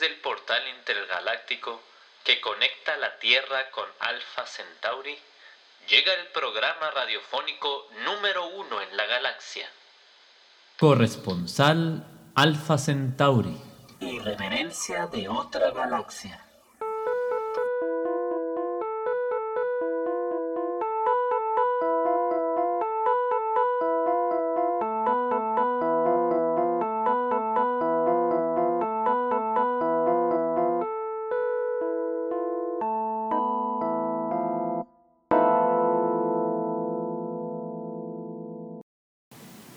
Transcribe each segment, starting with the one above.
través del portal intergaláctico que conecta la Tierra con Alpha Centauri, llega el programa radiofónico número uno en la galaxia. Corresponsal Alpha Centauri. Irreverencia de otra galaxia.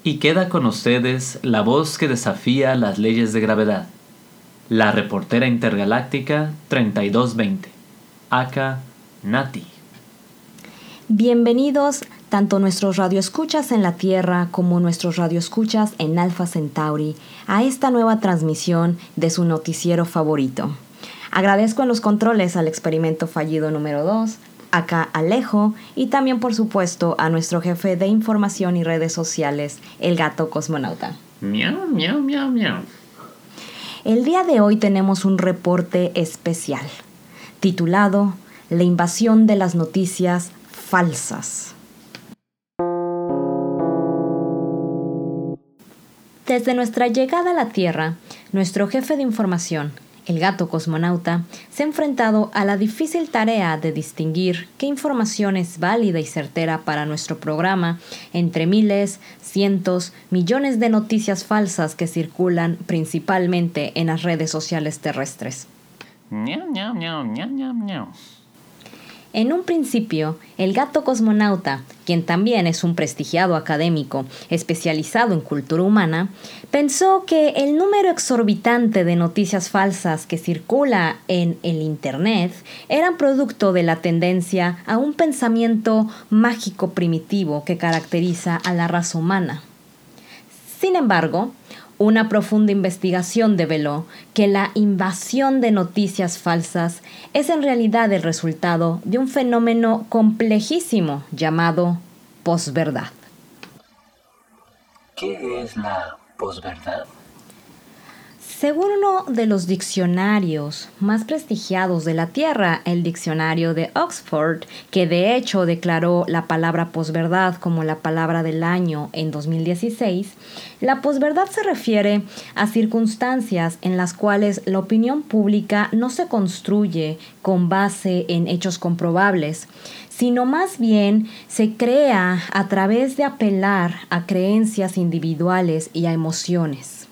Y queda con ustedes la voz que desafía las leyes de gravedad, la reportera intergaláctica 3220, Aka Nati. Bienvenidos tanto nuestros radioescuchas en la Tierra como nuestros radioescuchas en Alpha Centauri a esta nueva transmisión de su noticiero favorito. Agradezco en los controles al experimento fallido número 2, acá Alejo y también por supuesto a nuestro jefe de información y redes sociales, el gato cosmonauta. Miau, miau, miau, miau. El día de hoy tenemos un reporte especial titulado La invasión de las noticias falsas. Desde nuestra llegada a la Tierra, nuestro jefe de información, el gato cosmonauta, se ha enfrentado a la difícil tarea de distinguir qué información es válida y certera para nuestro programa entre miles, cientos, millones de noticias falsas que circulan principalmente en las redes sociales terrestres. En un principio, el gato cosmonauta, quien también es un prestigiado académico especializado en cultura humana, pensó que el número exorbitante de noticias falsas que circula en el Internet eran producto de la tendencia a un pensamiento mágico primitivo que caracteriza a la raza humana. Sin embargo, una profunda investigación develó que la invasión de noticias falsas es en realidad el resultado de un fenómeno complejísimo llamado posverdad. ¿Qué es la posverdad? Según uno de los diccionarios más prestigiados de la Tierra, el diccionario de Oxford, que de hecho declaró la palabra posverdad como la palabra del año en 2016, la posverdad se refiere a circunstancias en las cuales la opinión pública no se construye con base en hechos comprobables, sino más bien se crea a través de apelar a creencias individuales y a emociones.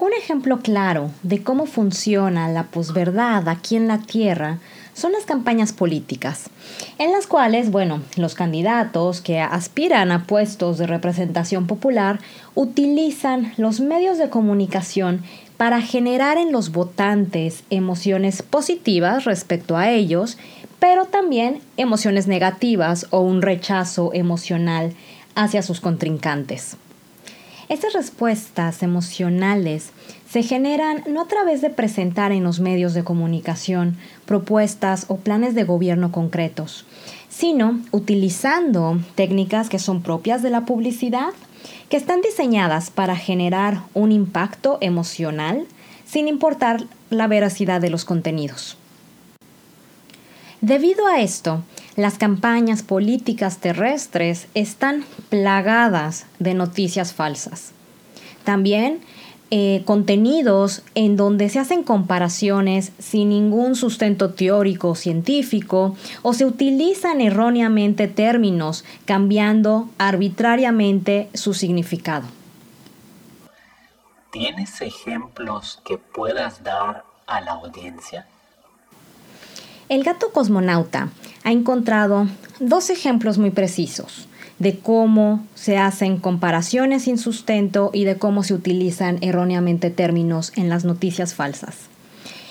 Un ejemplo claro de cómo funciona la posverdad aquí en la Tierra son las campañas políticas, en las cuales, bueno, los candidatos que aspiran a puestos de representación popular utilizan los medios de comunicación para generar en los votantes emociones positivas respecto a ellos, pero también emociones negativas o un rechazo emocional hacia sus contrincantes. Estas respuestas emocionales se generan no a través de presentar en los medios de comunicación propuestas o planes de gobierno concretos, sino utilizando técnicas que son propias de la publicidad, que están diseñadas para generar un impacto emocional sin importar la veracidad de los contenidos. Debido a esto, las campañas políticas terrestres están plagadas de noticias falsas. También eh, contenidos en donde se hacen comparaciones sin ningún sustento teórico o científico o se utilizan erróneamente términos cambiando arbitrariamente su significado. ¿Tienes ejemplos que puedas dar a la audiencia? El gato cosmonauta ha encontrado dos ejemplos muy precisos de cómo se hacen comparaciones sin sustento y de cómo se utilizan erróneamente términos en las noticias falsas.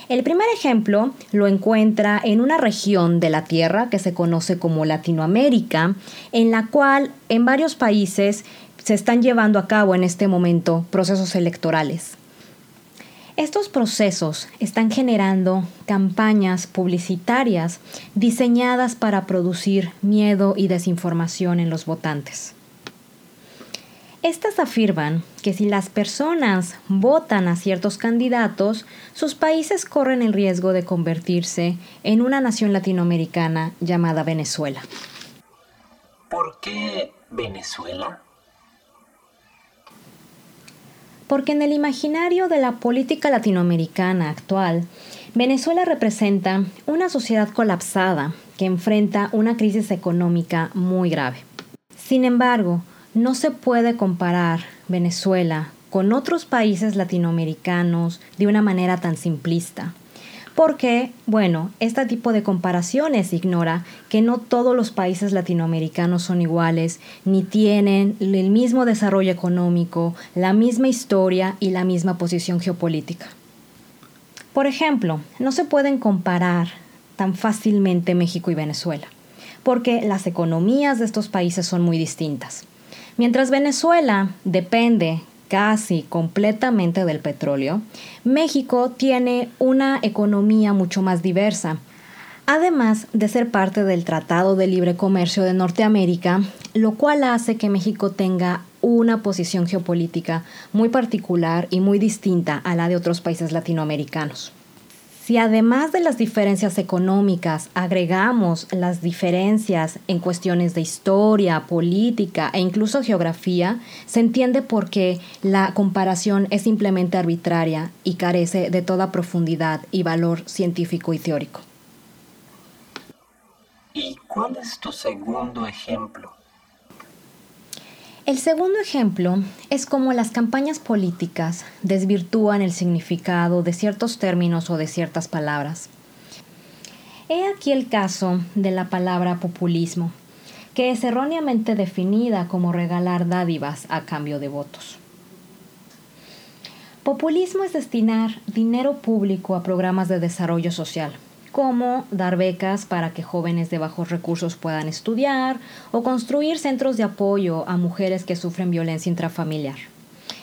El primer ejemplo lo encuentra en una región de la Tierra que se conoce como Latinoamérica, en la cual en varios países se están llevando a cabo en este momento procesos electorales. Estos procesos están generando campañas publicitarias diseñadas para producir miedo y desinformación en los votantes. Estas afirman que si las personas votan a ciertos candidatos, sus países corren el riesgo de convertirse en una nación latinoamericana llamada Venezuela. ¿Por qué Venezuela? Porque en el imaginario de la política latinoamericana actual, Venezuela representa una sociedad colapsada que enfrenta una crisis económica muy grave. Sin embargo, no se puede comparar Venezuela con otros países latinoamericanos de una manera tan simplista. Porque, bueno, este tipo de comparaciones ignora que no todos los países latinoamericanos son iguales, ni tienen el mismo desarrollo económico, la misma historia y la misma posición geopolítica. Por ejemplo, no se pueden comparar tan fácilmente México y Venezuela, porque las economías de estos países son muy distintas. Mientras Venezuela depende casi completamente del petróleo, México tiene una economía mucho más diversa. Además de ser parte del Tratado de Libre Comercio de Norteamérica, lo cual hace que México tenga una posición geopolítica muy particular y muy distinta a la de otros países latinoamericanos. Si además de las diferencias económicas agregamos las diferencias en cuestiones de historia, política e incluso geografía, se entiende por qué la comparación es simplemente arbitraria y carece de toda profundidad y valor científico y teórico. ¿Y cuál es tu segundo ejemplo? El segundo ejemplo es cómo las campañas políticas desvirtúan el significado de ciertos términos o de ciertas palabras. He aquí el caso de la palabra populismo, que es erróneamente definida como regalar dádivas a cambio de votos. Populismo es destinar dinero público a programas de desarrollo social, como dar becas para que jóvenes de bajos recursos puedan estudiar o construir centros de apoyo a mujeres que sufren violencia intrafamiliar.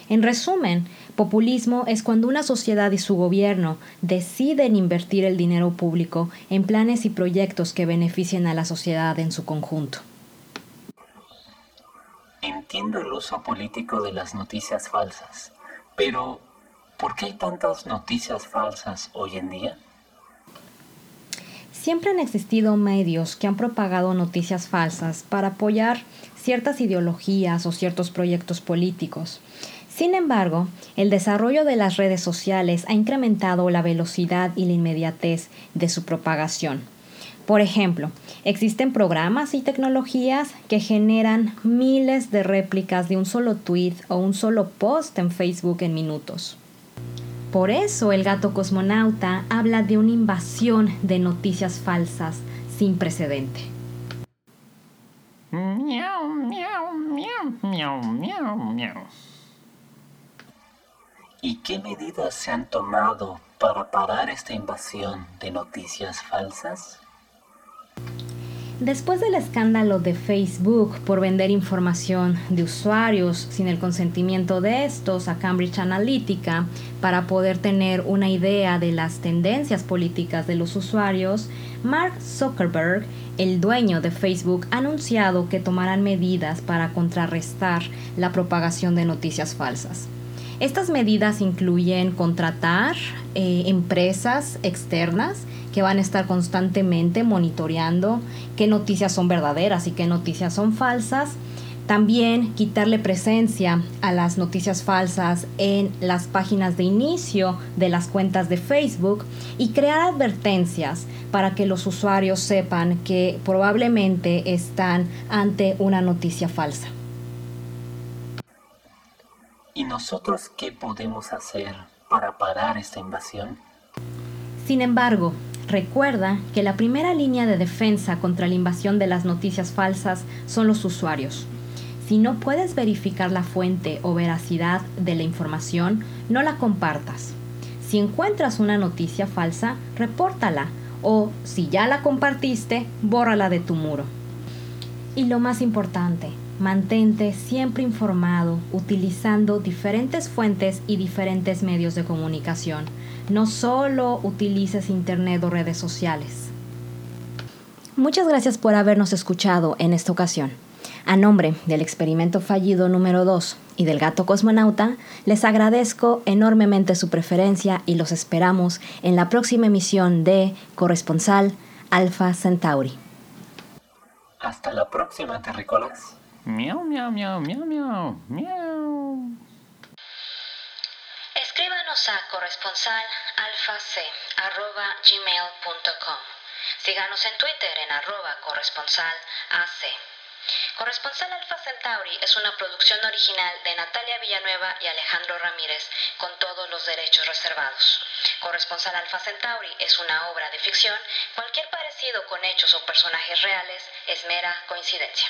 En resumen, populismo es cuando una sociedad y su gobierno deciden invertir el dinero público en planes y proyectos que beneficien a la sociedad en su conjunto. Entiendo el uso político de las noticias falsas, pero ¿por qué hay tantas noticias falsas hoy en día? Siempre han existido medios que han propagado noticias falsas para apoyar ciertas ideologías o ciertos proyectos políticos. Sin embargo, el desarrollo de las redes sociales ha incrementado la velocidad y la inmediatez de su propagación. Por ejemplo, existen programas y tecnologías que generan miles de réplicas de un solo tweet o un solo post en Facebook en minutos. Por eso el gato cosmonauta habla de una invasión de noticias falsas sin precedente. ¿Y qué medidas se han tomado para parar esta invasión de noticias falsas? Después del escándalo de Facebook por vender información de usuarios sin el consentimiento de estos a Cambridge Analytica para poder tener una idea de las tendencias políticas de los usuarios, Mark Zuckerberg, el dueño de Facebook, ha anunciado que tomarán medidas para contrarrestar la propagación de noticias falsas. Estas medidas incluyen contratar eh, empresas externas que van a estar constantemente monitoreando qué noticias son verdaderas y qué noticias son falsas. También quitarle presencia a las noticias falsas en las páginas de inicio de las cuentas de Facebook y crear advertencias para que los usuarios sepan que probablemente están ante una noticia falsa. ¿Y nosotros qué podemos hacer para parar esta invasión? Sin embargo, recuerda que la primera línea de defensa contra la invasión de las noticias falsas son los usuarios. Si no puedes verificar la fuente o veracidad de la información, no la compartas. Si encuentras una noticia falsa, repórtala o si ya la compartiste, bórrala de tu muro. Y lo más importante, Mantente siempre informado utilizando diferentes fuentes y diferentes medios de comunicación. No solo utilices Internet o redes sociales. Muchas gracias por habernos escuchado en esta ocasión. A nombre del experimento fallido número 2 y del gato cosmonauta, les agradezco enormemente su preferencia y los esperamos en la próxima emisión de Corresponsal Alpha Centauri. Hasta la próxima, terrícolas. Miau, miau, miau, miau, miau, miau. Escríbanos a corresponsalalfac.gmail.com Síganos en Twitter en arroba corresponsalac. Corresponsal Alfa Centauri es una producción original de Natalia Villanueva y Alejandro Ramírez, con todos los derechos reservados. Corresponsal Alfa Centauri es una obra de ficción. Cualquier parecido con hechos o personajes reales es mera coincidencia.